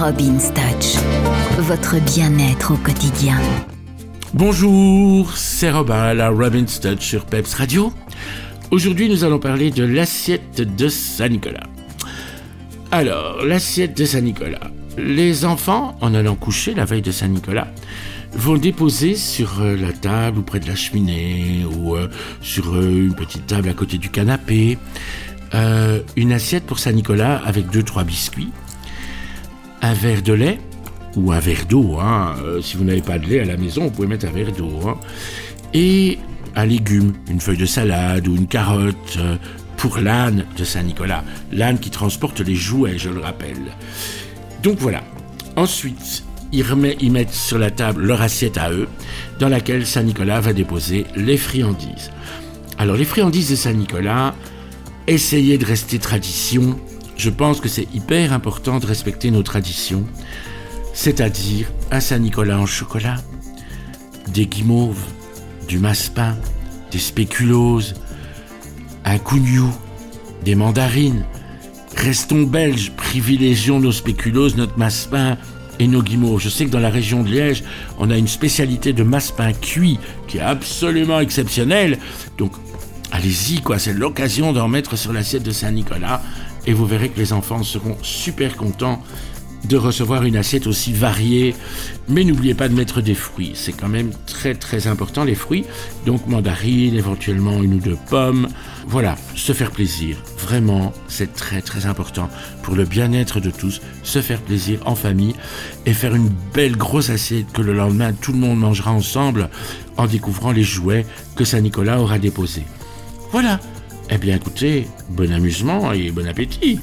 Robin's Touch, votre bien-être au quotidien. Bonjour, c'est Robin la Robin's Touch sur Peps Radio. Aujourd'hui, nous allons parler de l'assiette de Saint-Nicolas. Alors, l'assiette de Saint-Nicolas. Les enfants, en allant coucher la veille de Saint-Nicolas, vont déposer sur euh, la table ou près de la cheminée ou euh, sur euh, une petite table à côté du canapé une assiette pour Saint-Nicolas avec deux trois biscuits, un verre de lait ou un verre d'eau. Hein. si vous n'avez pas de lait à la maison, vous pouvez mettre un verre d'eau. Hein. Et un légume, une feuille de salade ou une carotte pour l'âne de Saint-Nicolas. L'âne qui transporte les jouets, je le rappelle. Donc voilà. Ensuite, ils, ils, mettent sur la table leur assiette à eux, dans laquelle Saint-Nicolas va déposer les friandises. Alors les friandises de Saint-Nicolas, essayez de rester tradition. Je pense que c'est hyper important de respecter nos traditions, c'est-à-dire un Saint-Nicolas en chocolat, des guimauves, du massepain, des spéculoses, un cougnou, des mandarines. Restons belges, privilégions nos spéculoses, notre massepain et nos guimauves. Je sais que dans la région de Liège, on a une spécialité de massepain cuit qui est absolument exceptionnelle. Donc, allez-y, quoi, c'est l'occasion d'en mettre sur l'assiette de Saint-Nicolas et vous verrez que les enfants seront super contents de recevoir une assiette aussi variée. Mais n'oubliez pas de mettre des fruits. C'est quand même très très important les fruits. Donc mandarines, éventuellement une ou deux pommes. Voilà, se faire plaisir. Vraiment, c'est très très important pour le bien-être de tous. Se faire plaisir en famille et faire une belle grosse assiette que le lendemain tout le monde mangera ensemble en découvrant les jouets que Saint-Nicolas aura déposés. Voilà. Eh bien écoutez, bon amusement et bon appétit.